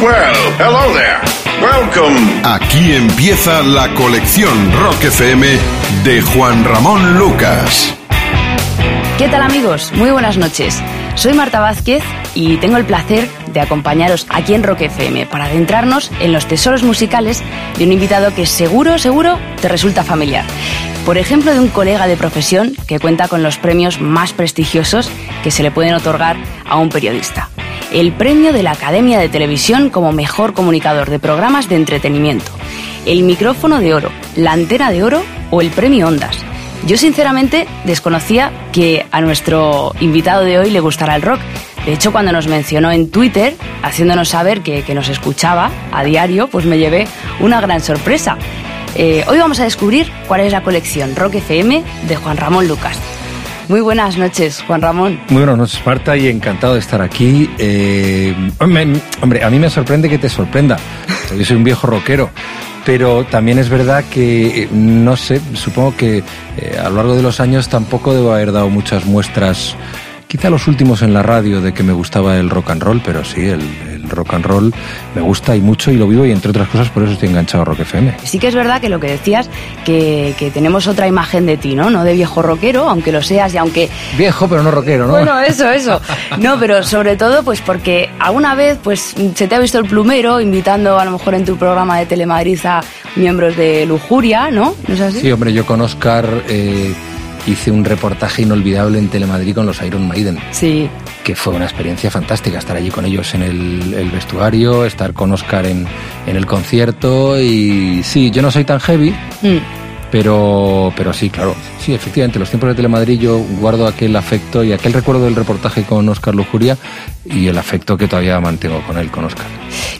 Well, hello there. Welcome. Aquí empieza la colección Rock FM de Juan Ramón Lucas. ¿Qué tal amigos? Muy buenas noches. Soy Marta Vázquez y tengo el placer de acompañaros aquí en Rock FM para adentrarnos en los tesoros musicales de un invitado que seguro, seguro te resulta familiar. Por ejemplo, de un colega de profesión que cuenta con los premios más prestigiosos que se le pueden otorgar a un periodista. El premio de la Academia de Televisión como mejor comunicador de programas de entretenimiento. El micrófono de oro, la antena de oro o el premio Ondas. Yo sinceramente desconocía que a nuestro invitado de hoy le gustara el rock. De hecho, cuando nos mencionó en Twitter, haciéndonos saber que, que nos escuchaba a diario, pues me llevé una gran sorpresa. Eh, hoy vamos a descubrir cuál es la colección Rock FM de Juan Ramón Lucas. Muy buenas noches, Juan Ramón. Muy buenas noches, Marta, y encantado de estar aquí. Eh, hombre, a mí me sorprende que te sorprenda. Yo soy un viejo rockero pero también es verdad que, eh, no sé, supongo que eh, a lo largo de los años tampoco debo haber dado muchas muestras, quizá los últimos en la radio, de que me gustaba el rock and roll, pero sí, el rock and roll me gusta y mucho y lo vivo y entre otras cosas por eso estoy enganchado a Rock FM. Sí que es verdad que lo que decías, que, que tenemos otra imagen de ti, ¿no? No de viejo rockero, aunque lo seas y aunque... Viejo, pero no rockero, ¿no? Bueno, eso, eso. No, pero sobre todo pues porque alguna vez pues se te ha visto el plumero invitando a lo mejor en tu programa de Telemadrid a miembros de Lujuria, ¿no? ¿No es así? Sí, hombre, yo con Oscar eh, hice un reportaje inolvidable en Telemadrid con los Iron Maiden. Sí. Que fue una experiencia fantástica estar allí con ellos en el, el vestuario, estar con Oscar en, en, el concierto y sí, yo no soy tan heavy. Mm. Pero, pero sí, claro, sí, efectivamente, los tiempos de Telemadrid yo guardo aquel afecto y aquel recuerdo del reportaje con Oscar Lujuria y el afecto que todavía mantengo con él, con Oscar.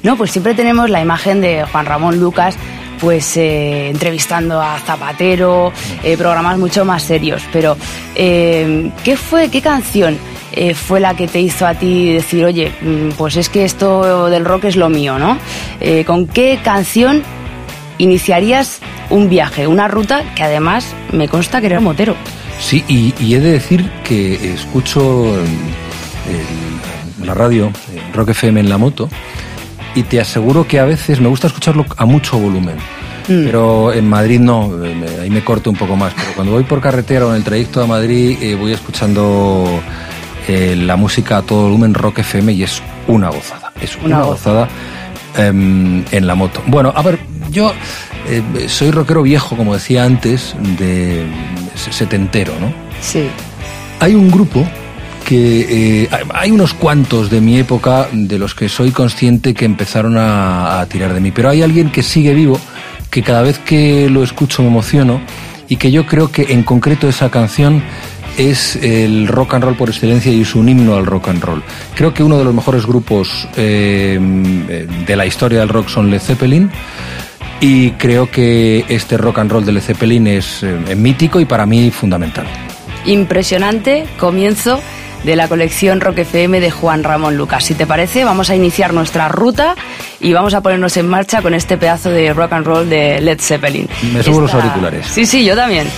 No, pues siempre tenemos la imagen de Juan Ramón Lucas pues eh, entrevistando a Zapatero, eh, programas mucho más serios. Pero, eh, ¿qué fue, qué canción eh, fue la que te hizo a ti decir, oye, mm, pues es que esto del rock es lo mío, ¿no? Eh, ¿Con qué canción iniciarías un viaje, una ruta que además me consta que era motero? Sí, y, y he de decir que escucho el, la radio, Rock FM en la moto, y te aseguro que a veces me gusta escucharlo a mucho volumen. Mm. Pero en Madrid no, me, ahí me corto un poco más. Pero cuando voy por carretera o en el trayecto a Madrid eh, voy escuchando eh, la música a todo volumen Rock FM y es una gozada. Es una, una gozada eh, en la moto. Bueno, a ver, yo eh, soy rockero viejo, como decía antes, de setentero, ¿no? Sí. Hay un grupo que eh, hay unos cuantos de mi época de los que soy consciente que empezaron a, a, tirar de mí, pero hay alguien que sigue vivo, que cada vez que lo escucho me emociono y que yo creo que en concreto esa canción es el rock and roll por excelencia y es un himno al rock and roll. Creo que uno de los mejores grupos eh, de la historia del rock son Led Zeppelin. Y creo que este rock and roll de Led Zeppelin es eh, mítico y para mí fundamental. Impresionante comienzo de la colección Rock FM de Juan Ramón Lucas. Si te parece, vamos a iniciar nuestra ruta y vamos a ponernos en marcha con este pedazo de rock and roll de Led Zeppelin. Me subo Esta... los auriculares. Sí, sí, yo también.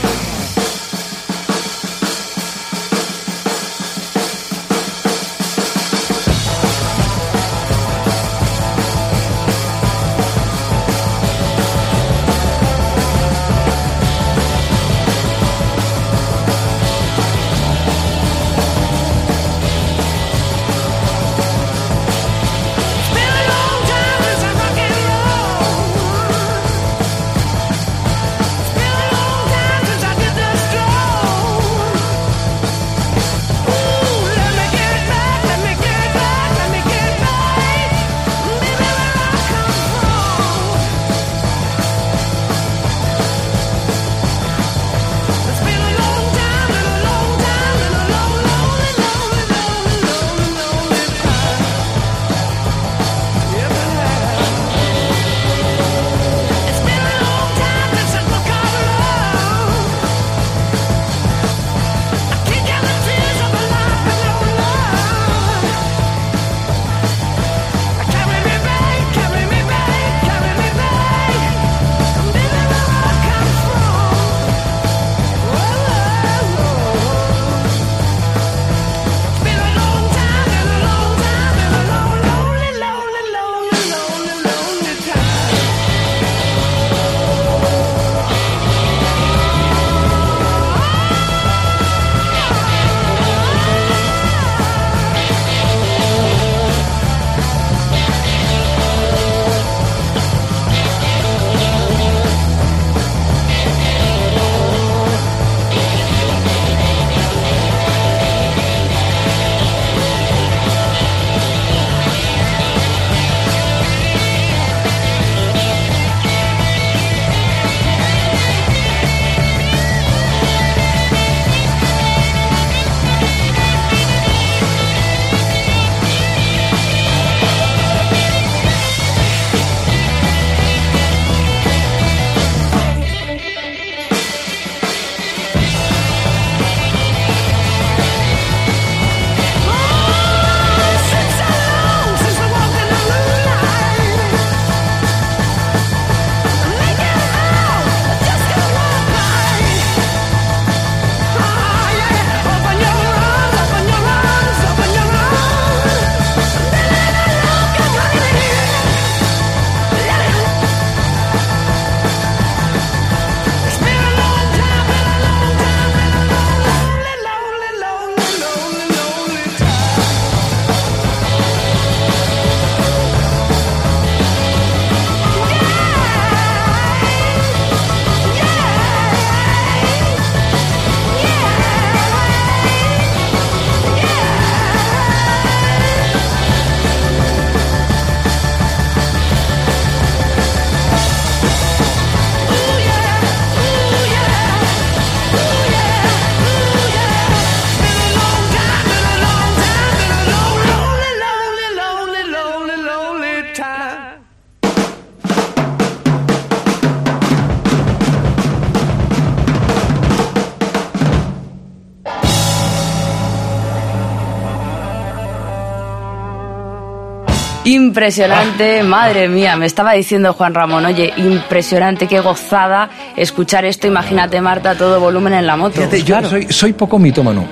Impresionante, madre mía, me estaba diciendo Juan Ramón, oye, impresionante, qué gozada escuchar esto, imagínate Marta, todo volumen en la moto. Fíjate, yo soy, soy poco mitómano,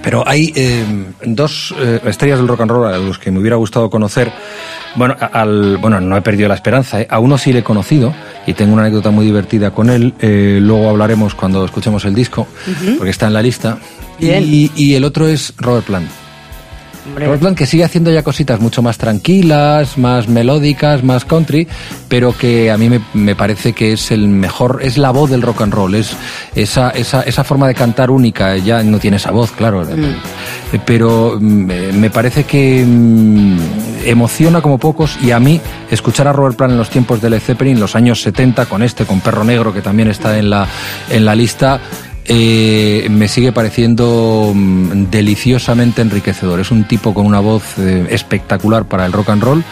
pero hay eh, dos eh, estrellas del rock and roll a los que me hubiera gustado conocer. Bueno, al, bueno no he perdido la esperanza, ¿eh? a uno sí le he conocido y tengo una anécdota muy divertida con él, eh, luego hablaremos cuando escuchemos el disco, porque está en la lista. Bien. Y, y el otro es Robert Plant. Plant que sigue haciendo ya cositas mucho más tranquilas, más melódicas, más country, pero que a mí me, me parece que es el mejor, es la voz del rock and roll, es esa, esa, esa forma de cantar única, ya no tiene esa voz, claro, eh, pero mm, eh, me parece que mm, emociona como pocos y a mí escuchar a Robert Plant en los tiempos de Led Zeppelin, los años 70, con este, con Perro Negro, que también está en la, en la lista, eh, me sigue pareciendo mm, deliciosamente enriquecedor. Es un tipo con una voz eh, espectacular para el rock and roll.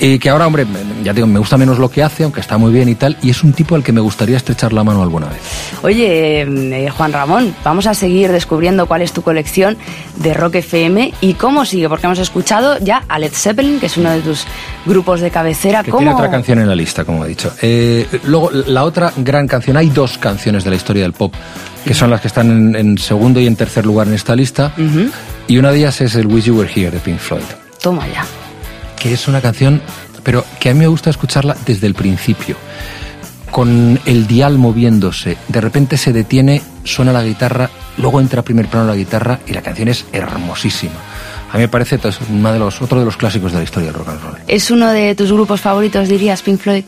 Eh, que ahora, hombre, ya digo, me gusta menos lo que hace, aunque está muy bien y tal, y es un tipo al que me gustaría estrechar la mano alguna vez. Oye, eh, Juan Ramón, vamos a seguir descubriendo cuál es tu colección de Rock FM y cómo sigue, porque hemos escuchado ya a Led Zeppelin, que es uno de tus grupos de cabecera. Que ¿Cómo? tiene otra canción en la lista, como he dicho. Eh, luego, la otra gran canción, hay dos canciones de la historia del pop, que son las que están en, en segundo y en tercer lugar en esta lista, y una de ellas es el Wish You Were Here de Pink Floyd. Toma ya. Que es una canción, pero que a mí me gusta escucharla desde el principio, con el dial moviéndose, de repente se detiene, suena la guitarra, luego entra a primer plano la guitarra y la canción es hermosísima. A mí me parece uno de los, otro de los clásicos de la historia del rock and roll. ¿Es uno de tus grupos favoritos, dirías, Pink Floyd?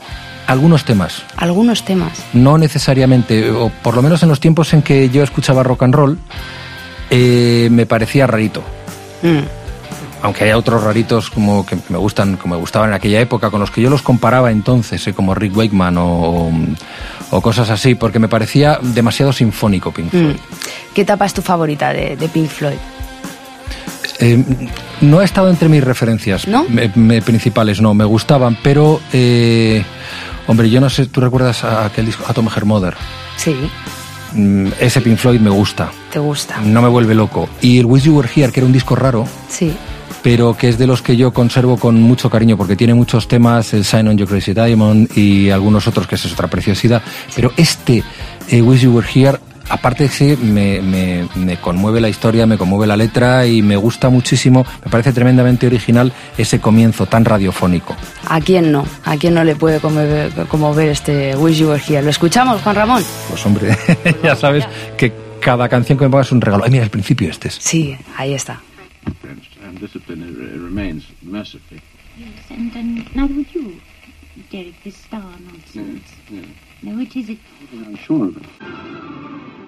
Algunos temas, Algunos temas. no necesariamente, o por lo menos en los tiempos en que yo escuchaba rock and roll, eh, me parecía rarito. Mm. Aunque hay otros raritos como que me gustan, como me gustaban en aquella época, con los que yo los comparaba entonces, eh, como Rick Wakeman o, cosas así, porque me parecía demasiado sinfónico Pink Floyd. Mm. ¿Qué etapa es tu favorita de, de Pink Floyd? Eh, no ha estado entre mis referencias ¿No? me- me- principales, no, me gustaban, pero, eh, hombre, yo no sé, ¿tú recuerdas a aquel disco Atom Her Mother? Sí, Mm, ese Pink Floyd me gusta, te gusta. no me vuelve loco. Y el Wish You Were Here, que era un disco raro, Sí. Pero que es de los que yo conservo con mucho cariño porque tiene muchos temas, el Sign on Your Crazy Diamond y algunos otros que es otra preciosidad. Pero este, eh, Wish You Were Here, aparte me, me, me conmueve la historia, me conmueve la letra y me gusta muchísimo, me parece tremendamente original ese comienzo tan radiofónico. ¿A quién no? ¿A quién no le puede conmover, conmover este Wish You Were Here? ¿Lo escuchamos, Juan Ramón? Pues hombre, ya sabes que cada canción que me pongas es un regalo. Ay, mira, el principio este es. Sí, ahí está. And discipline remains mercifully. Yes, and, and now would you, Derek, this star nonsense? Now, which is it? I'm sure of it.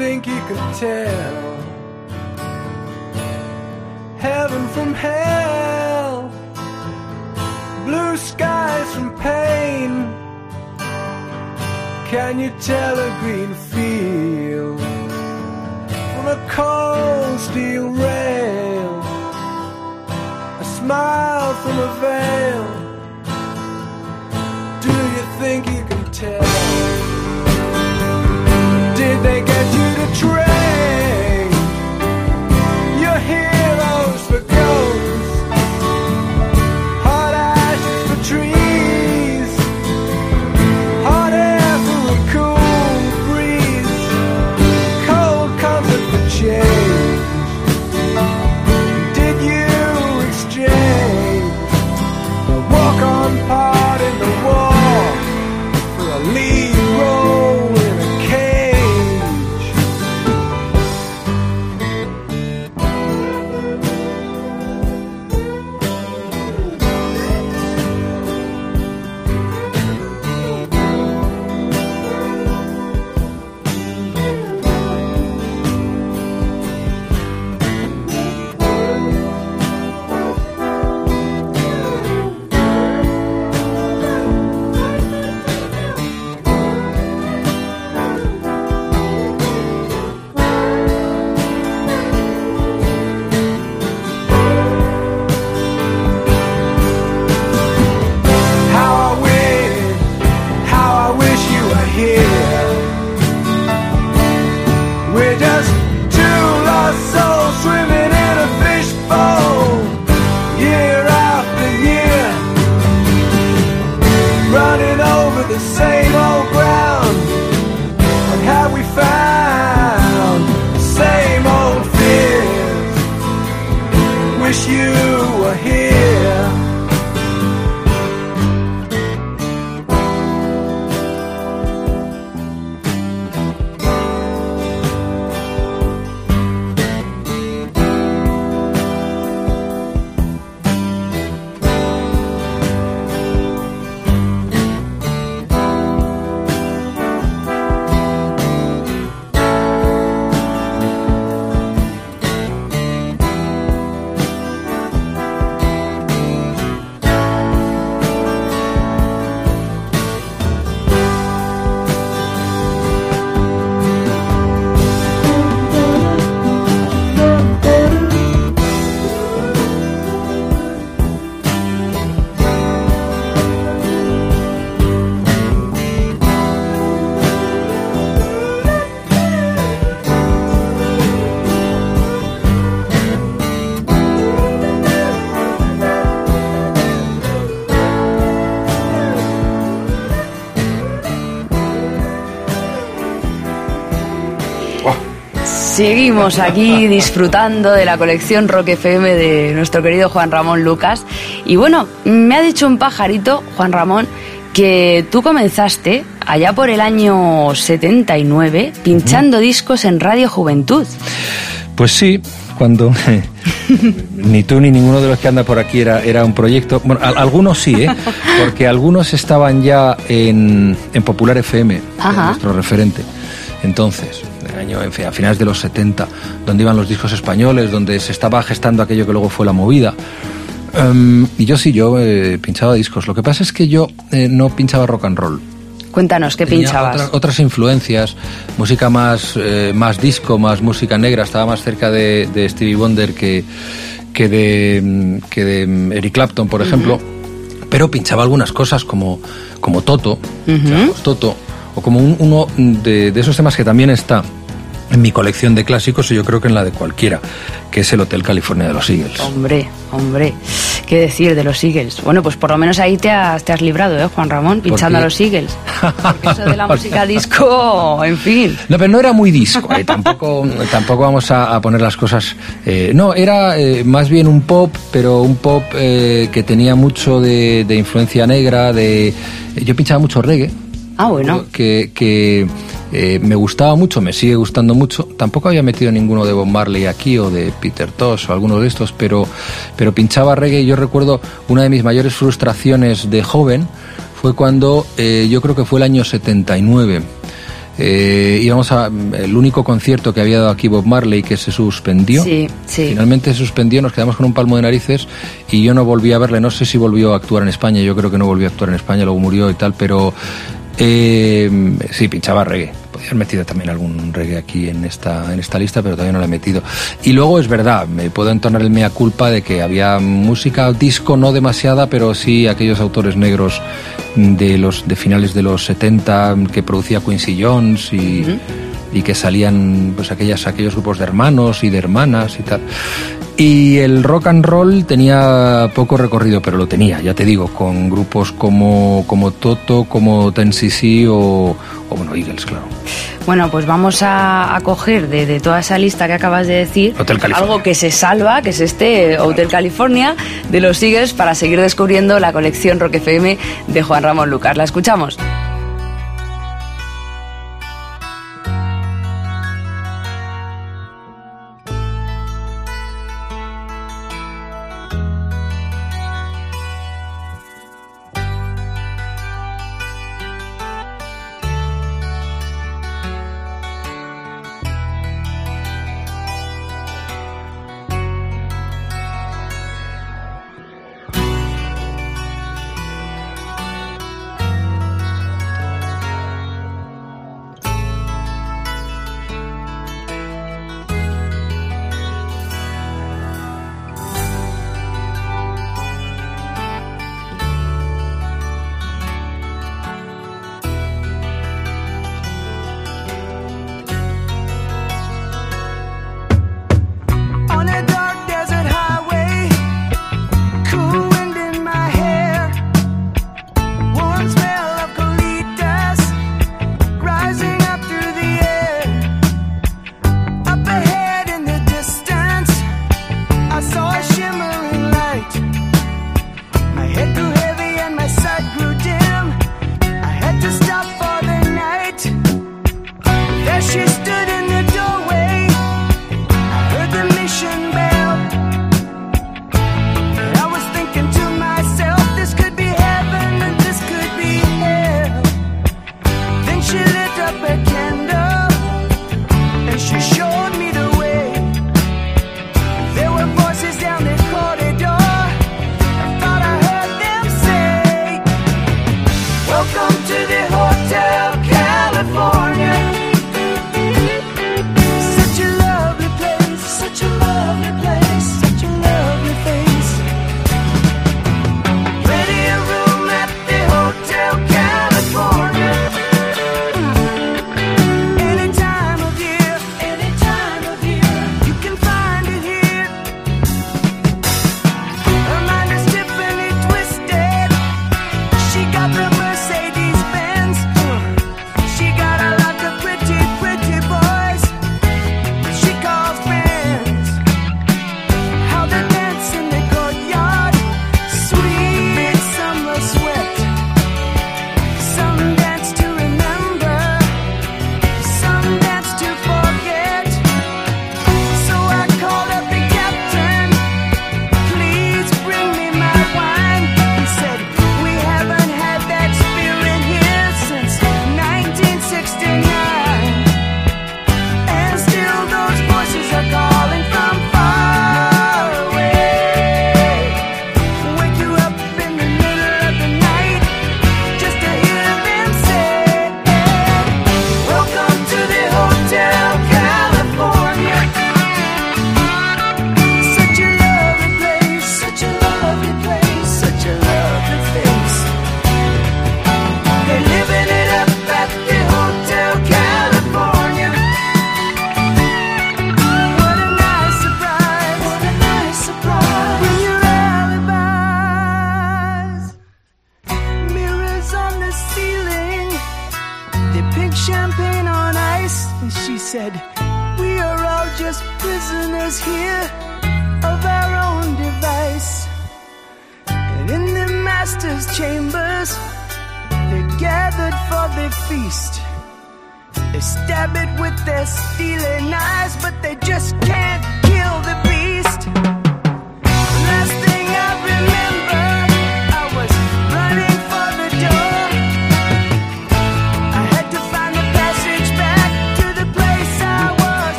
Think you could tell heaven from hell, blue skies from pain? Can you tell a green field from a cold steel rail, a smile from a veil. Seguimos aquí disfrutando de la colección Rock FM de nuestro querido Juan Ramón Lucas. Y bueno, me ha dicho un pajarito, Juan Ramón, que tú comenzaste allá por el año 79 pinchando discos en Radio Juventud. Pues sí, cuando ni tú ni ninguno de los que anda por aquí era, era un proyecto. Bueno, a- algunos sí, ¿eh? porque algunos estaban ya en, en Popular FM, nuestro referente. Entonces, año, en fin, a finales de los 70, donde iban los discos españoles, donde se estaba gestando aquello que luego fue la movida. Em, y yo sí, yo eh, pinchaba discos. Lo que pasa es que yo eh, no pinchaba rock and roll. Cuéntanos, ¿qué Tenía pinchabas? Otras, otras influencias, música más, eh, más disco, más música negra, estaba más cerca de, de Stevie Wonder que, que, de, que de mm, Eric Clapton, por ejemplo. Pero pinchaba algunas cosas como, como Toto, Toto, o como un- uno de, de esos temas que también está en mi colección de clásicos y yo creo que en la de cualquiera, que es el Hotel California de los Eagles. Hombre, hombre, ¿qué decir de los Eagles? Bueno, pues por lo menos ahí te has, te has librado, ¿eh, Juan Ramón? Pinchando a los Eagles. Porque eso de la música disco, en fin. No, pero no era muy disco, eh, tampoco, tampoco vamos a, a poner las cosas. eh, no, era eh, más bien un pop, pero un pop que tenía mucho de, de influencia negra. de Yo pinchaba mucho reggae. Ah, bueno. Que, que eh, me gustaba mucho, me sigue gustando mucho. Tampoco había metido ninguno de Bob Marley aquí o de Peter Tosh o alguno de estos, pero, pero pinchaba reggae. Yo recuerdo una de mis mayores frustraciones de joven fue cuando eh, yo creo que fue el año 79. Eh, íbamos a el único concierto que había dado aquí Bob Marley que se suspendió. Sí, sí. Finalmente se suspendió, nos quedamos con un palmo de narices y yo no volví a verle. No sé si volvió a actuar en España, yo creo que no volvió a actuar en España, luego murió y tal, pero eh, sí, pinchaba reggae. Podría haber metido también algún reggae aquí en esta, en esta lista, pero todavía no lo he metido. Y luego es verdad, me puedo entonar el mea culpa de que había música disco, no demasiada, pero sí aquellos autores negros de los de finales de los 70 que producía Quincy Jones y. Y que salían pues aquellas aquellos grupos de hermanos y de hermanas y tal y el rock and roll tenía poco recorrido, pero lo tenía, ya te digo, con grupos como, como Toto, como Ten o, o bueno, Eagles, claro. Bueno, pues vamos a, coger de, de, toda esa lista que acabas de decir algo que se salva, que es este eh, Hotel California de los Eagles para seguir descubriendo la colección Rock FM de Juan Ramón Lucas. La escuchamos.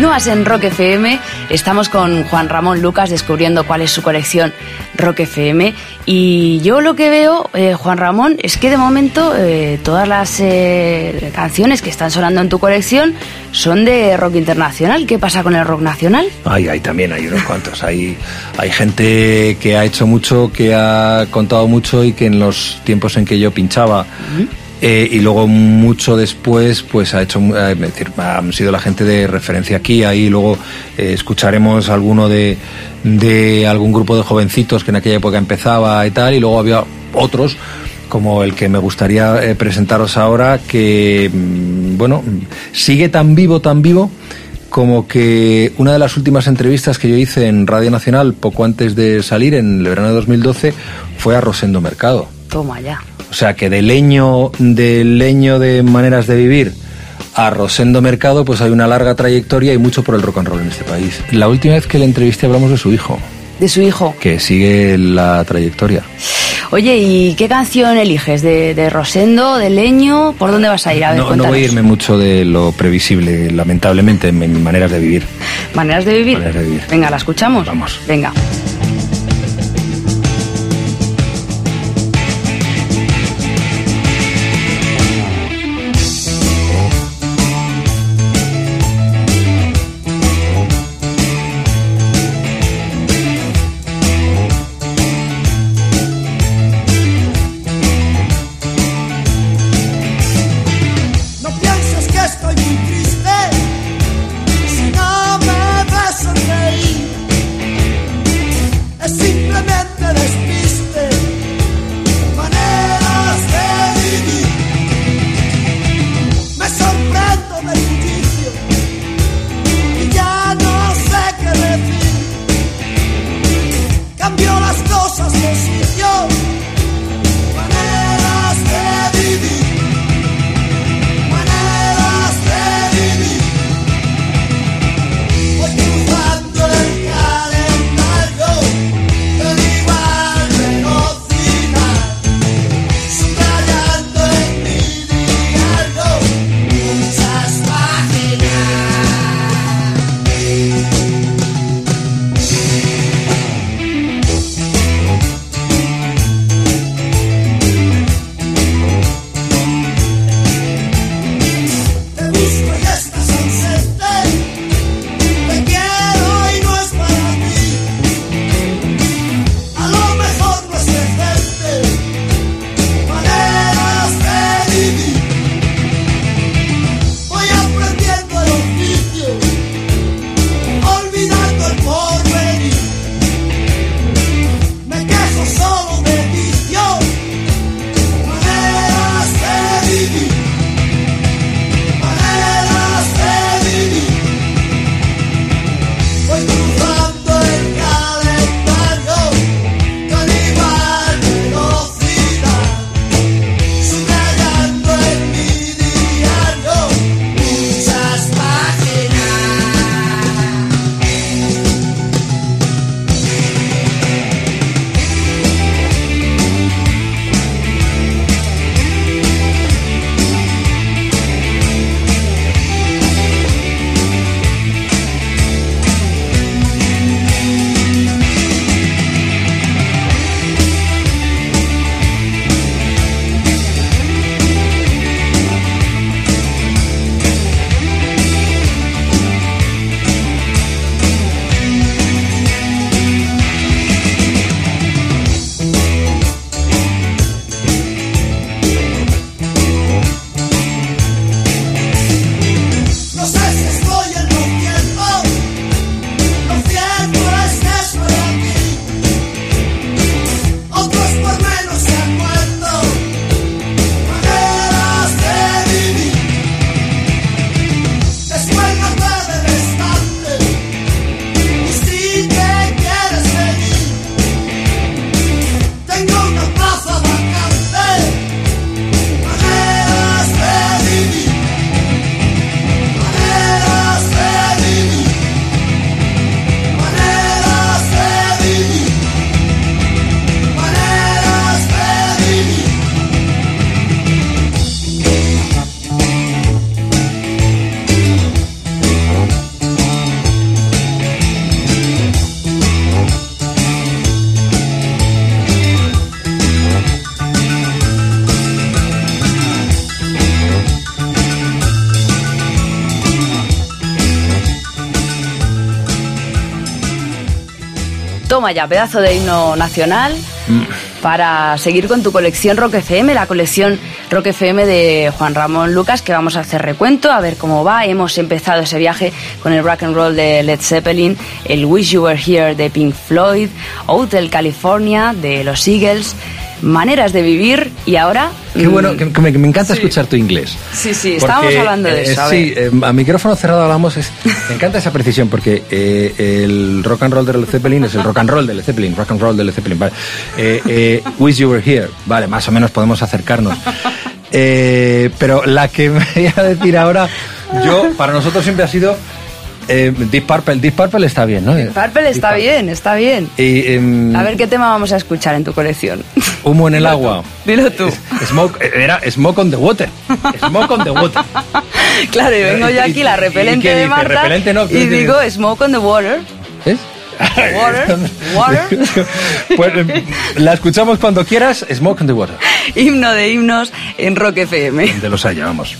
Continúas en Rock FM, estamos con Juan Ramón Lucas descubriendo cuál es su colección Rock FM y yo lo que veo, eh, Juan Ramón, es que de momento eh, todas las eh, canciones que están sonando en tu colección son de rock internacional. ¿Qué pasa con el rock nacional? Ay, hay también hay unos cuantos. Hay, hay gente que ha hecho mucho, que ha contado mucho y que en los tiempos en que yo pinchaba eh, y luego mucho después, pues ha hecho, eh, es decir, han sido la gente de referencia aquí, ahí luego eh, escucharemos alguno de, de algún grupo de jovencitos que en aquella época empezaba y tal, y luego había otros como el que me gustaría presentaros ahora, que, mm, bueno, sigue tan vivo, tan vivo, como que una de las últimas entrevistas que yo hice en Radio Nacional, poco antes de salir, en el verano de 2012, fue a Rosendo Mercado. Toma ya. O sea que de leño, de leño de maneras de vivir a Rosendo Mercado, pues hay una larga trayectoria y mucho por el rock and roll en este país. La última vez que le entrevisté hablamos de su hijo, De su hijo. que sigue la trayectoria. Oye, ¿y qué canción eliges? ¿De, de Rosendo, de Leño? ¿Por dónde vas a ir? A ver, No, no voy a irme mucho de lo previsible, lamentablemente, en, en maneras de vivir. ¿Maneras de vivir? Maneras de vivir. Venga, ¿la escuchamos? Vamos. Venga. Toma ya, pedazo de himno nacional para seguir con tu colección Rock FM, la colección Rock FM de Juan Ramón Lucas, que vamos a hacer recuento, a ver cómo va. Hemos empezado ese viaje con el rock and roll de Led Zeppelin, el Wish You Were Here de Pink Floyd, Hotel California de los Eagles, Maneras de Vivir y ahora... Qué bueno, mm, que, que me, que me encanta sí. escuchar tu inglés. Sí, sí, Porque, estábamos hablando de eh, eso. a sí, eh, a micrófono cerrado hablamos. Es, me encanta esa precisión porque eh, el rock and roll de Led Zeppelin es el rock and roll de Led Zeppelin, rock and roll de Led Zeppelin. Vale. Eh, eh, Wish You Were Here, vale, más o menos podemos acercarnos. Eh, pero la que me voy a decir ahora, yo, para nosotros siempre ha sido eh, Deep Purple. Deep Purple está bien, ¿no? Purple está Deep bien, está bien. Y, em, A ver qué tema vamos a escuchar en tu colección. Humo en el agua. Dilo tú. Smoke, eh, era Smoke on the Water. Smoke on the Water. Claro, y vengo yo aquí la ¿Y- y repelente qué de? Marta Repelente no, y digo smoke on the water. ¿Ves? Water, water. Pues eh, la escuchamos cuando quieras, Smoke on the Water. Himno de himnos en Rock FM. De los haya, vamos.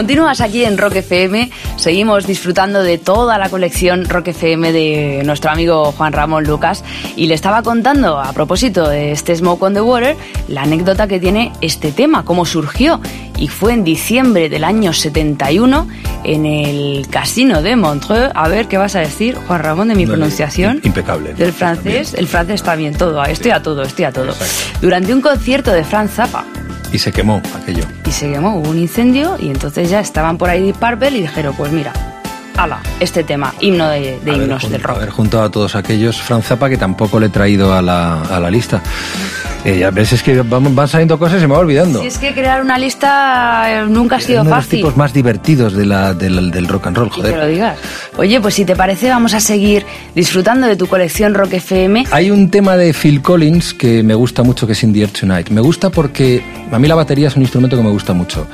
Continúas aquí en Rock FM, seguimos disfrutando de toda la colección Rock FM de nuestro amigo Juan Ramón Lucas y le estaba contando a propósito de este Smoke on the Water la anécdota que tiene este tema, cómo surgió y fue en diciembre del año 71 en el casino de Montreux. A ver, ¿qué vas a decir, Juan Ramón, de mi No, pronunciación? impecable. Del francés, el francés está bien todo, estoy a todo, estoy a todo. Durante un concierto de Franz Zappa, Y se quemó aquello. y se quemó, hubo un incendio y entonces ya estaban por ahí Deep Purple y dijeron, pues mira, ala, este tema, himno de, de himnos jun- del rock. Haber juntado a todos aquellos, Franz Zappa, que tampoco le he traído a la, a la lista. Eh, ya ves, es que van, van saliendo cosas y se me va olvidando. Si es que crear una lista eh, nunca ha sido uno de los fácil. tipos más divertidos de la, del, del rock and roll, Y que lo joder. digas. Oye, pues si te parece, vamos a seguir disfrutando de tu colección Rock FM. Hay un tema de Phil Collins que me gusta mucho, que es In the Air Tonight. Me gusta porque a mí la batería es un instrumento que me gusta mucho.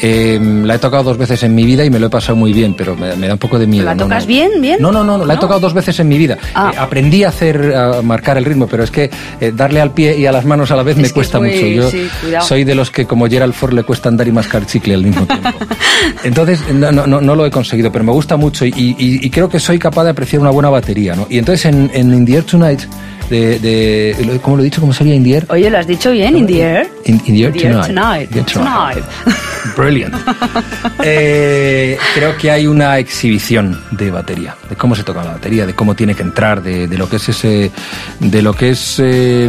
Eh, la he tocado dos veces en mi vida y me lo he pasado muy bien, pero me, me da un poco de miedo. ¿La ¿no? tocas No. bien, bien? No, no, no, no, la he tocado dos veces en mi vida. Ah. Eh, aprendí a hacer, a marcar el ritmo, pero es que eh, darle al pie y a las manos a la vez Es me cuesta es muy- mucho. Yo sí, soy de los que, como Gerald Ford, le cuesta andar y mascar chicle al mismo tiempo. Entonces, no, no, no, no lo he conseguido, pero me gusta mucho y, y- y creo que soy capaz de apreciar una buena batería, ¿no? Y entonces en, en In the Air Tonight, de, de, ¿cómo lo he dicho? ¿Cómo sería In the Air? Oye, lo has dicho bien, In the Air. In, in the air In the air tonight. tonight. Yeah, Tonight. Brilliant. Eh, creo que hay una exhibición de batería, de cómo se toca la batería, de cómo tiene que entrar, de, de lo que es ese, de lo que es eh,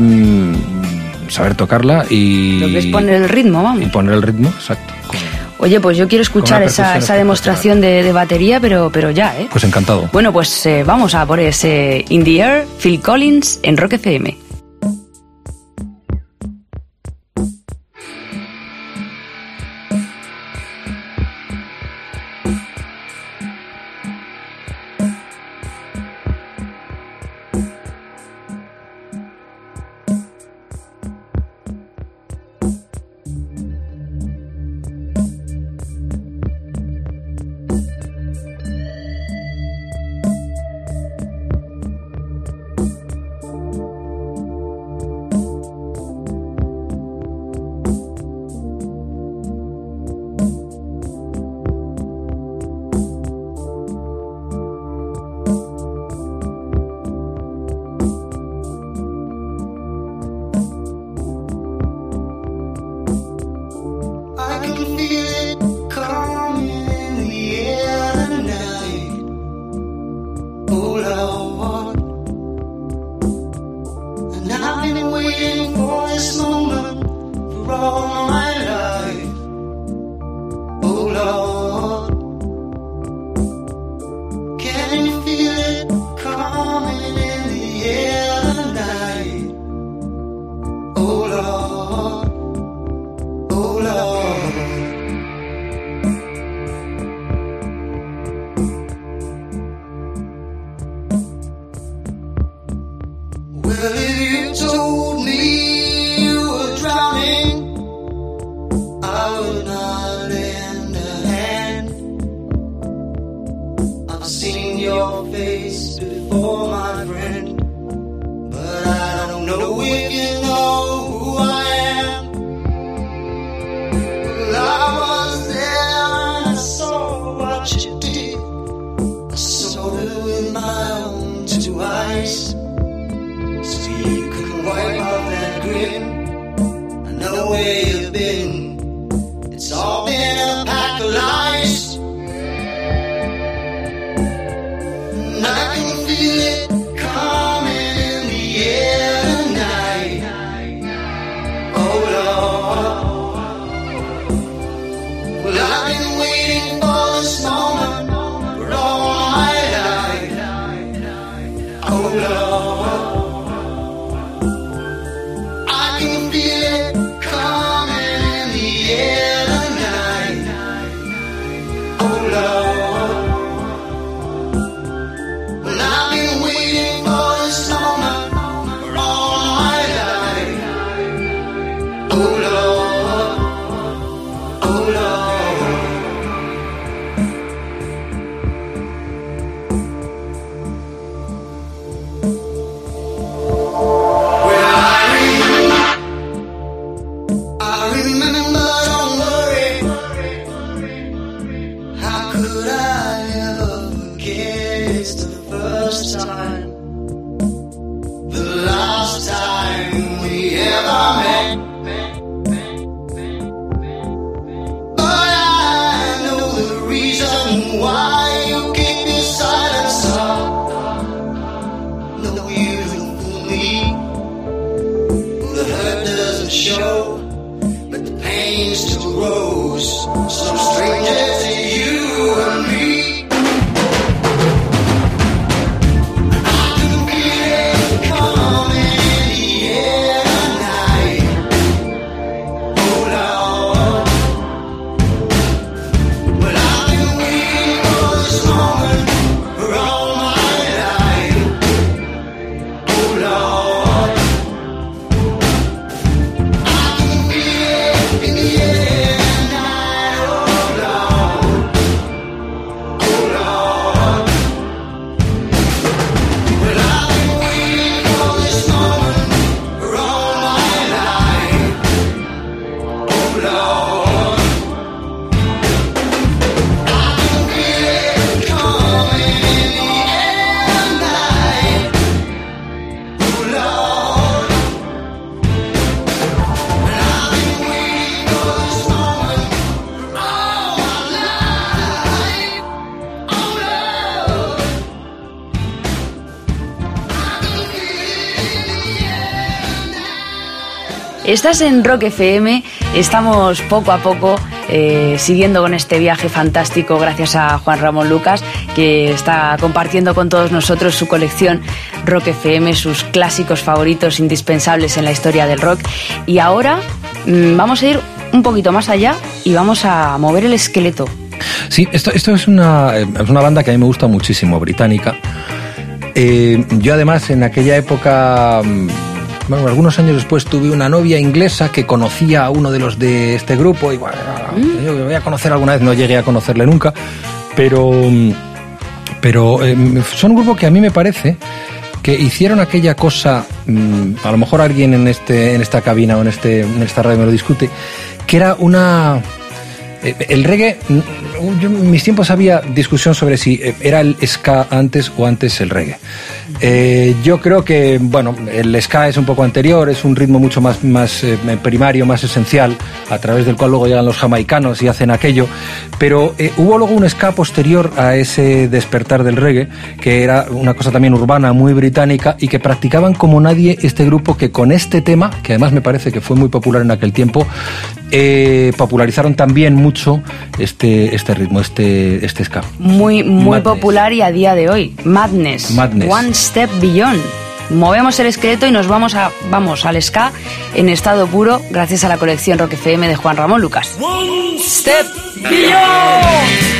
saber tocarla y Lo que es poner el ritmo, y vamos. poner el ritmo, exacto. Oye, pues yo quiero escuchar esa, esa demostración de, de batería, pero, pero ya, ¿eh? Pues encantado. Bueno, pues eh, vamos a por ese In the Air, Phil Collins en Rock FM. Estás en Rock FM, estamos poco a poco eh, siguiendo con este viaje fantástico gracias a Juan Ramón Lucas, que está compartiendo con todos nosotros su colección Rock FM, sus clásicos favoritos indispensables en la historia del rock. Y ahora mm, vamos a ir un poquito más allá y vamos a mover el esqueleto. Sí, esto, esto es, una, eh, es una banda que a mí me gusta muchísimo, británica. Eh, yo además en aquella época mm, bueno, algunos años después tuve una novia inglesa que conocía a uno de los de este grupo y bueno, mm. yo voy a conocer alguna vez, no llegué a conocerle nunca, pero, pero eh, son un grupo que a mí me parece que hicieron aquella cosa, mm, a lo mejor alguien en, este, en esta cabina o en, este, en esta radio me lo discute, que era una... Eh, el reggae, mm, yo en mis tiempos había discusión sobre si eh, era el ska antes o antes el reggae. Eh, yo creo que, bueno, el ska es un poco anterior, es un ritmo mucho más, más eh, primario, más esencial, a través del cual luego llegan los jamaicanos y hacen aquello, pero eh, hubo luego un ska posterior a ese despertar del reggae, que era una cosa también urbana, muy británica, y que practicaban como nadie este grupo que con este tema, que además me parece que fue muy popular en aquel tiempo, popularizaron también mucho este, este ritmo, este, este ska. Muy, muy popular y a día de hoy. Madness. Madness. Step Beyond. Movemos el esqueleto y nos vamos a vamos al ska en estado puro gracias a la colección Rock FM de Juan Ramón Lucas. One Step Beyond.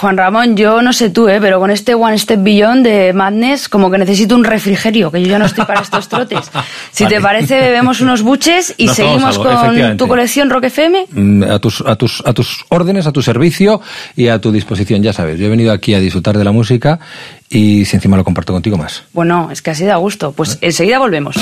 Juan Ramón, yo no sé tú, eh, pero con este One Step Beyond de Madness, como que necesito un refrigerio, que yo ya no estoy para estos trotes. Si te parece, bebemos unos buches y Nos seguimos algo, con tu colección Rock FM. Mm, A tus, a, tus, a tus órdenes, a tu servicio y a tu disposición, ya sabes. Yo he venido aquí a disfrutar de la música y si encima lo comparto contigo más. Bueno, es que así da gusto. Pues enseguida volvemos.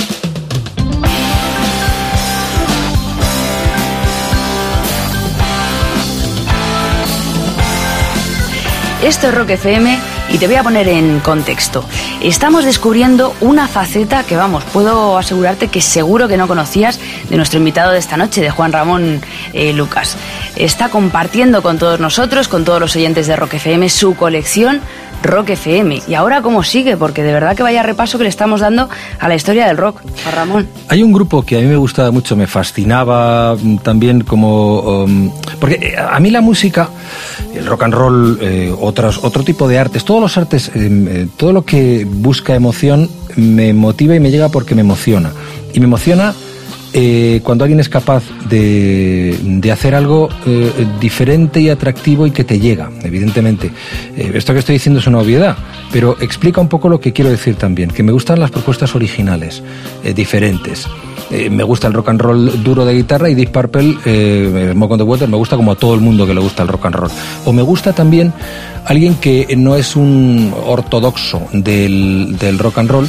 Esto es Rock FM y te voy a poner en contexto. Estamos descubriendo una faceta que, vamos, puedo asegurarte que seguro que no conocías de nuestro invitado de esta noche, de Juan Ramón eh, Lucas. Está compartiendo con todos nosotros, con todos los oyentes de Rock FM, su colección Rock FM. Y ahora, ¿cómo sigue? Porque de verdad que vaya repaso que le estamos dando a la historia del rock. Juan Ramón. Hay un grupo que a mí me gustaba mucho, me fascinaba mm, también como... um, porque eh, a mí la música, el rock and roll, eh, otros, otro tipo de artes, todos los artes, eh, todo lo que busca emoción me motiva y me llega porque me emociona. Y me emociona eh, cuando alguien es capaz de, de hacer algo eh, diferente y atractivo y que te llega, evidentemente. Eh, esto que estoy diciendo es una obviedad, pero explica un poco lo que quiero decir también, que me gustan las propuestas originales, diferentes. Me gusta el rock and roll duro de guitarra y Deep Purple, Smoke on the Water, me gusta como a todo el mundo que le gusta el rock and roll. O me gusta también alguien que no es un ortodoxo del, del rock and roll,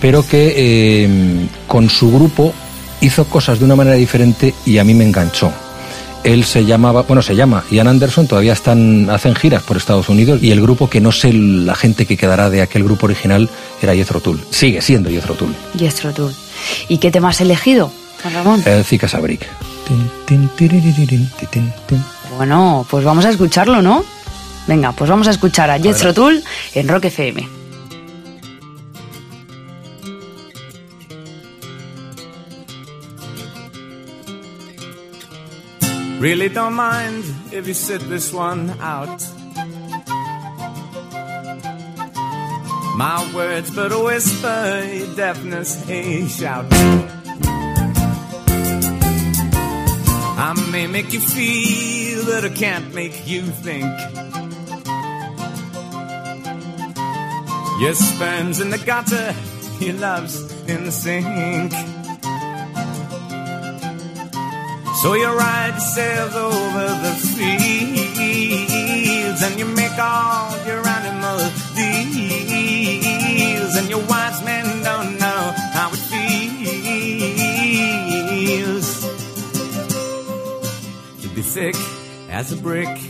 pero que con su grupo hizo cosas de una manera diferente y a mí me enganchó. Él se llamaba, bueno, se llama Ian Anderson, todavía están, hacen giras por Estados Unidos y el grupo que no sé la gente que quedará de aquel grupo original era Jethro Tull. Sigue siendo Jethro Tull. Yestro Tour. ¿Y qué tema has elegido, Ramón? El Zika tin, tin. Bueno, pues vamos a escucharlo, ¿no? Venga, pues vamos a escuchar a Jethro Tull en Rock FM. Really don't mind if you sit this one out. My words but a whisper, your deafness a shout. I may make you feel, but I can't make you think. Your sperm's in the gutter, your love's in the sink. So you ride sails over the fields and you make all your animal deals and your wise men don't know how it feels to be thick as a brick.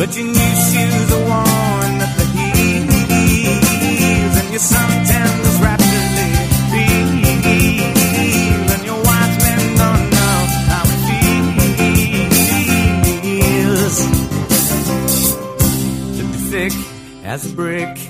But your new shoes are worn at the heels, and your suntans rapidly feel, and your wise men don't know how it feels to be thick as a brick.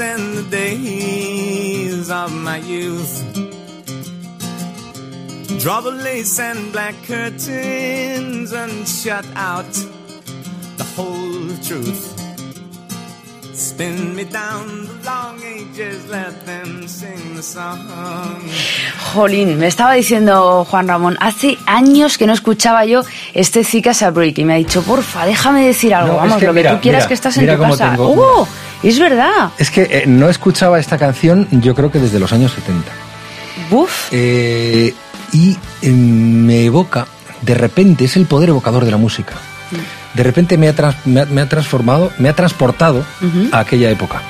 and the days of my youth. Draw the lace and black curtains and shut out the whole truth. Jolín, me estaba diciendo Juan Ramón, hace años que no escuchaba yo este Zika a Break y me ha dicho, porfa, déjame decir algo, No, es vamos, que lo que mira, tú quieras mira, que estás en tu cómo casa. tengo- ¡Oh! Es verdad. Es que eh, no escuchaba esta canción yo creo que desde los años 70. Buf. Eh, y eh, me evoca, de repente, es el poder evocador de la música. De repente me ha, trans- me ha- me ha transformado, me ha transportado a aquella época.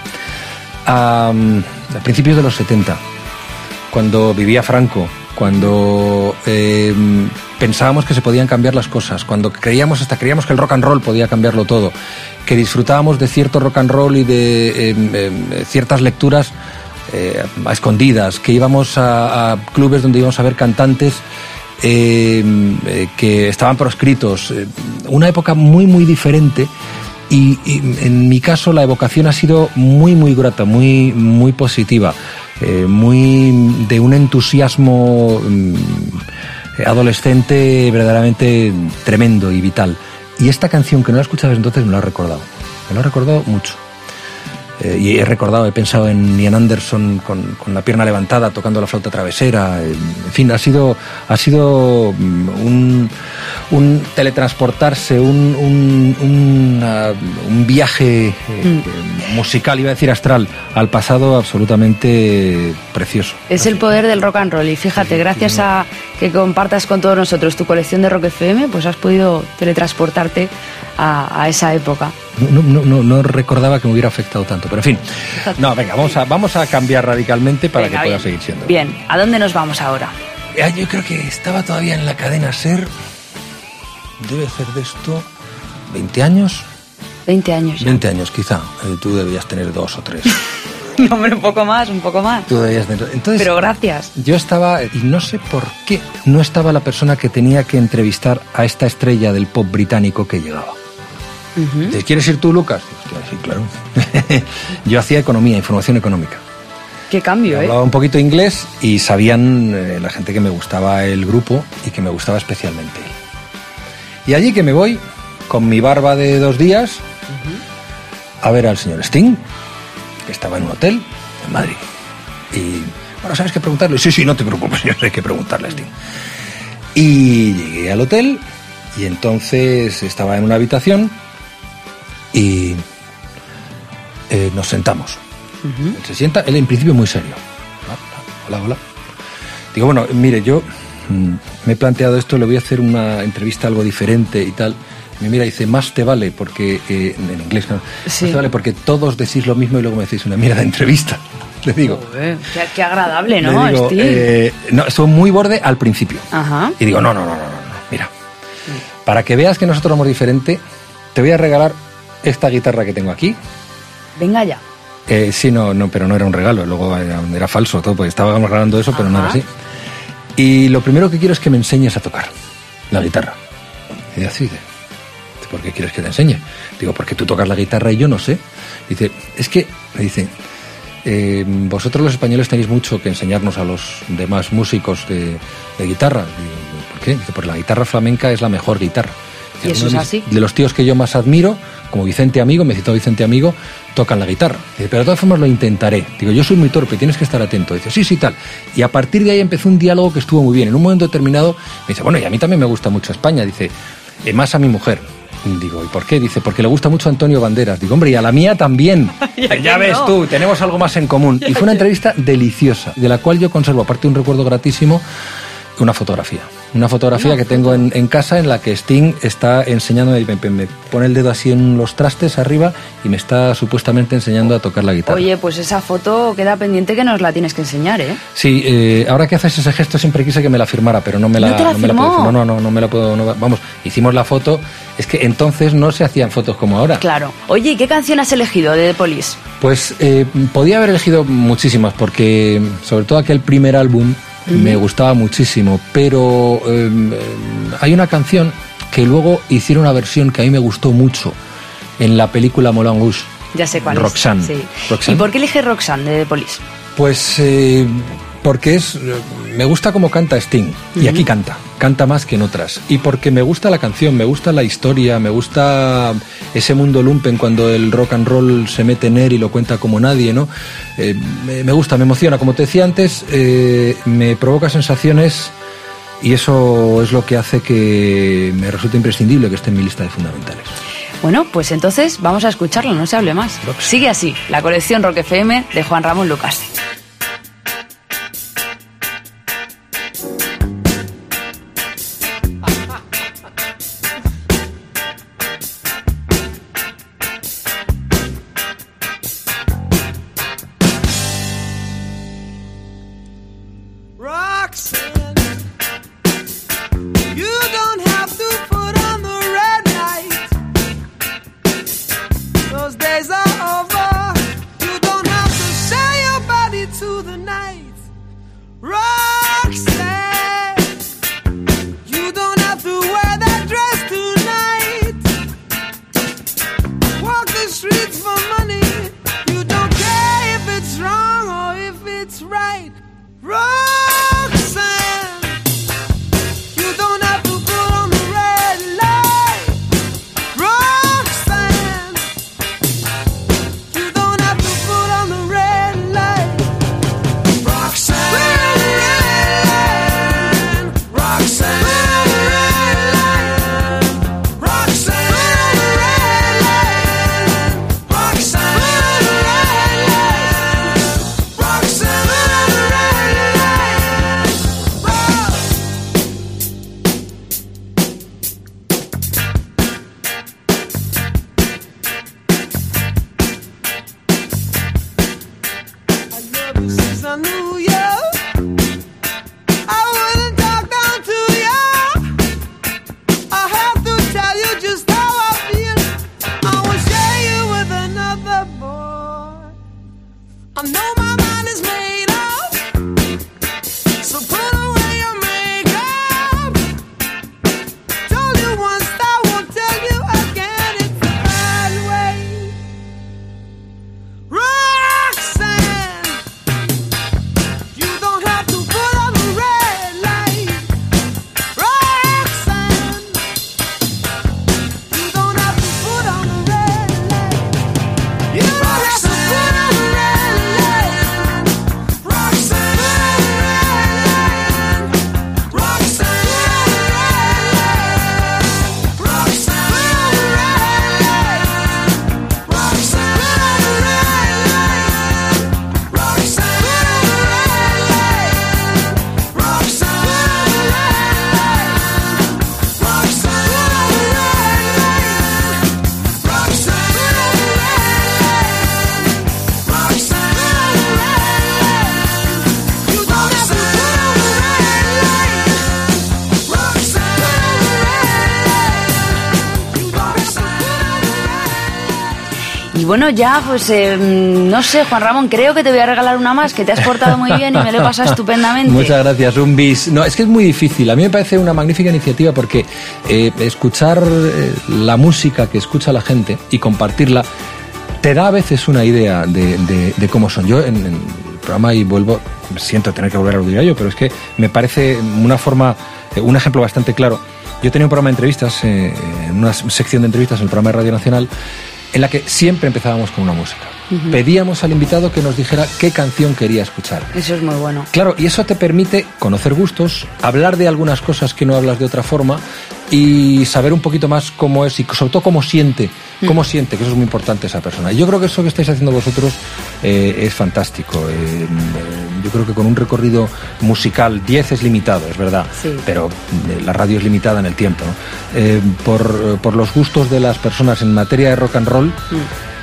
A, a principios de los 70, cuando vivía Franco, cuando eh, pensábamos que se podían cambiar las cosas, cuando creíamos, hasta creíamos que el rock and roll podía cambiarlo todo, que disfrutábamos de cierto rock and roll y de em, em, ciertas lecturas eh, a escondidas, que íbamos a, a clubes donde íbamos a ver cantantes eh, eh, que estaban proscritos. eh, una época muy, muy diferente. Y, en mi caso la evocación ha sido muy, muy grata, muy, muy positiva, eh, muy de un entusiasmo mm, adolescente verdaderamente tremendo y vital. Y esta canción que no la escuchaba desde entonces me la ha recordado. Me lo ha recordado mucho. Eh, y he recordado, he pensado en Ian Anderson con, con la pierna levantada tocando la flauta travesera. eh, en fin, ha sido, ha sido mm, un, un teletransportarse, un, un, un, un viaje eh, eh, musical, iba a decir astral, al pasado absolutamente precioso. Es el poder del rock and roll y fíjate, gracias a que compartas con todos nosotros tu colección de Rock FM, pues has podido teletransportarte a, a esa época. No, no, no, no recordaba que me hubiera afectado tanto, pero en fin. No, venga, vamos a, vamos a cambiar radicalmente para Venga, que pueda bien. seguir siendo. Bien, ¿a dónde nos vamos ahora? Ah, Yo creo que estaba todavía en la cadena Ser. Debe ser de esto 20 años. 20 años ya. 20 años quizá. Eh, Tú debías tener dos o tres. No, hombre, un poco más, un poco más. Tú debías tener... Entonces, Pero gracias. yo estaba, y no sé por qué, no estaba la persona que tenía que entrevistar a esta estrella del pop británico que llegaba. Ujú. ¿Te quieres ir tú, Lucas? Hostia, sí, claro. yo hacía economía, información económica. Qué cambio, ¿eh? Hablaba un poquito inglés y sabían eh, la gente que me gustaba el grupo y que me gustaba especialmente él. Y allí que me voy, con mi barba de dos días, a ver al señor Sting, que estaba en un hotel en Madrid. Y, bueno, ¿sabes qué preguntarle? Sí, sí, no te preocupes, yo sé qué preguntarle a Sting. Y llegué al hotel y entonces estaba en una habitación y eh, nos sentamos. Se sienta, él en principio muy serio. Hola, hola. Digo, bueno, mire, yo mm, me he planteado esto, le voy a hacer una entrevista algo diferente y tal. Me mira y dice, más te vale, porque, eh, en inglés, ¿no? Sí. más te vale porque todos decís lo mismo y luego me decís una mierda de entrevista. Le digo. Joder, qué, qué agradable, le ¿no, digo, eh, no, estuvo muy borde al principio. Ajá. Y digo, no, no, no, no, no. Mira, para que veas que nosotros somos diferente, te voy a regalar esta guitarra que tengo aquí. Venga ya. Eh, sí, no, no, pero no era un regalo, luego era, era falso todo, porque estábamos grabando eso, pero no era Ajá. así. Y lo primero que quiero es que me enseñes a tocar la guitarra. Y así, dice, ¿por qué quieres que te enseñe? Digo, porque tú tocas la guitarra y yo no sé. Dice, es que, me dice, eh, vosotros los españoles tenéis mucho que enseñarnos a los demás músicos de, de guitarra. Digo, ¿por qué? Dice, porque la guitarra flamenca es la mejor guitarra. Dice, ¿Y eso "Uno de es así? De los tíos que yo más admiro, como Vicente Amigo, me citó Vicente Amigo, tocan la guitarra. Dice, pero de todas formas lo intentaré. Digo, yo soy muy torpe, tienes que estar atento. Dice, sí, sí, tal. Y a partir de ahí empezó un diálogo que estuvo muy bien. En un momento determinado me dice, bueno, y a mí también me gusta mucho España. Dice, "eh, más a mi mujer. Digo, ¿y por qué? Dice, porque le gusta mucho Antonio Banderas. Digo, hombre, y a la mía también. ¿Y a ya ves no? tú, tenemos algo más en común. Y fue una entrevista deliciosa, de la cual yo conservo, aparte un recuerdo gratísimo, una fotografía. Una fotografía que tengo en, en casa en la que Sting está enseñando, me, me pone el dedo así en los trastes arriba y me está supuestamente enseñando a tocar la guitarra. Oye, pues esa foto queda pendiente que nos la tienes que enseñar, ¿eh? Sí, eh, ahora que haces ese gesto siempre quise que me la firmara, pero no me la, ¿No te la me puedo firmó? firmar. No, no, no, no me la puedo. no- vamos, hicimos la foto. Es que entonces no se hacían fotos como ahora. Claro. Oye, ¿y qué canción has elegido de The Police? Pues eh, podía haber elegido muchísimas, porque sobre todo aquel primer álbum me gustaba muchísimo, pero eh, hay una canción que luego hicieron una versión que a mí me gustó mucho en la película Moulin Rouge. Ya sé cuál Roxanne. es. Sí. Roxanne. ¿Y por qué elige Roxanne de The Police? Pues eh, porque es me gusta cómo canta Sting y aquí canta, canta más que en otras y porque me gusta la canción, me gusta la historia, me gusta ese mundo lumpen cuando el rock and roll se mete en él y lo cuenta como nadie, ¿no? Eh, me, me gusta, me emociona, como te decía antes, eh, me provoca sensaciones y eso es lo que hace que me resulte imprescindible que esté en mi lista de fundamentales. Bueno, pues entonces vamos a escucharlo, no se hable más. Sigue así, la colección Rock FM de Juan Ramón Lucas. Bueno, ya, pues eh, no sé, Juan Ramón, creo que te voy a regalar una más, que te has portado muy bien y me lo he pasado estupendamente. Muchas gracias, un bis. No, es que es muy difícil. A mí me parece una magnífica iniciativa porque eh, escuchar eh, la música que escucha la gente y compartirla te da a veces una idea de, cómo son. Yo en, el programa y vuelvo, siento tener que volver a aludir a ello, pero es que me parece una forma, eh, un ejemplo bastante claro. Yo tenía un programa de entrevistas, eh, una sección de entrevistas en el programa de Radio Nacional, en la que siempre empezábamos con una música. Pedíamos al invitado que nos dijera qué canción quería escuchar. Eso es muy bueno. Claro, y eso te permite conocer gustos, hablar de algunas cosas que no hablas de otra forma y saber un poquito más cómo es y sobre todo cómo siente, cómo siente, que eso es muy importante esa persona. Y yo creo que eso que estáis haciendo vosotros eh, es fantástico. Eh, yo creo que con un recorrido musical, 10 es limitado, es verdad, Sí. pero eh, la radio es limitada en el tiempo. ¿no? Eh, por, por los gustos de las personas en materia de rock and roll,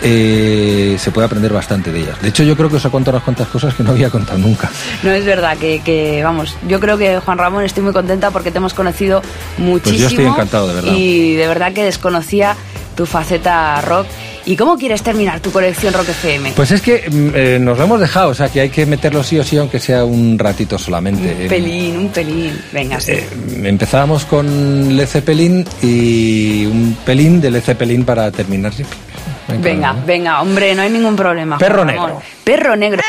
eh, se puede aprender bastante de ellas. De hecho, yo creo que os he contado unas cuantas cosas que no había contado nunca. No es verdad que, que, vamos, yo creo que Juan Ramón estoy muy contenta porque te hemos conocido muchísimo. Pues yo estoy encantado, de verdad. Y de verdad que desconocía tu faceta rock. ¿Y cómo quieres terminar tu colección Rock FM? Pues es que mm, eh, nos lo hemos dejado, o sea que hay que meterlo sí o sí, aunque sea un ratito solamente. un Eh, pelín, un pelín. Venga, sí. eh, empezábamos con Led Zeppelin y un pelín de Led Zeppelin para terminar. sí. venga, venga, hombre, no hay ningún problema. Perro negro. Perro negro.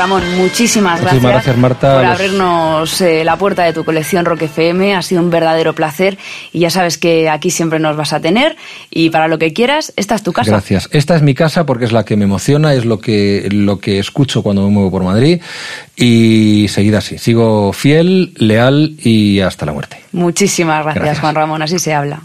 Ramón, muchísimas gracias, Muchísimas gracias, Marta. por abrirnos eh, la puerta de tu colección Rock FM. Ha sido un verdadero placer y ya sabes que aquí siempre nos vas a tener y para lo que quieras, esta es tu casa. Gracias. Esta es mi casa porque es la que me emociona, es lo que, lo que escucho cuando me muevo por Madrid y seguida así. Sigo fiel, leal y hasta la muerte. Muchísimas gracias, Gracias. Juan Ramón, así se habla.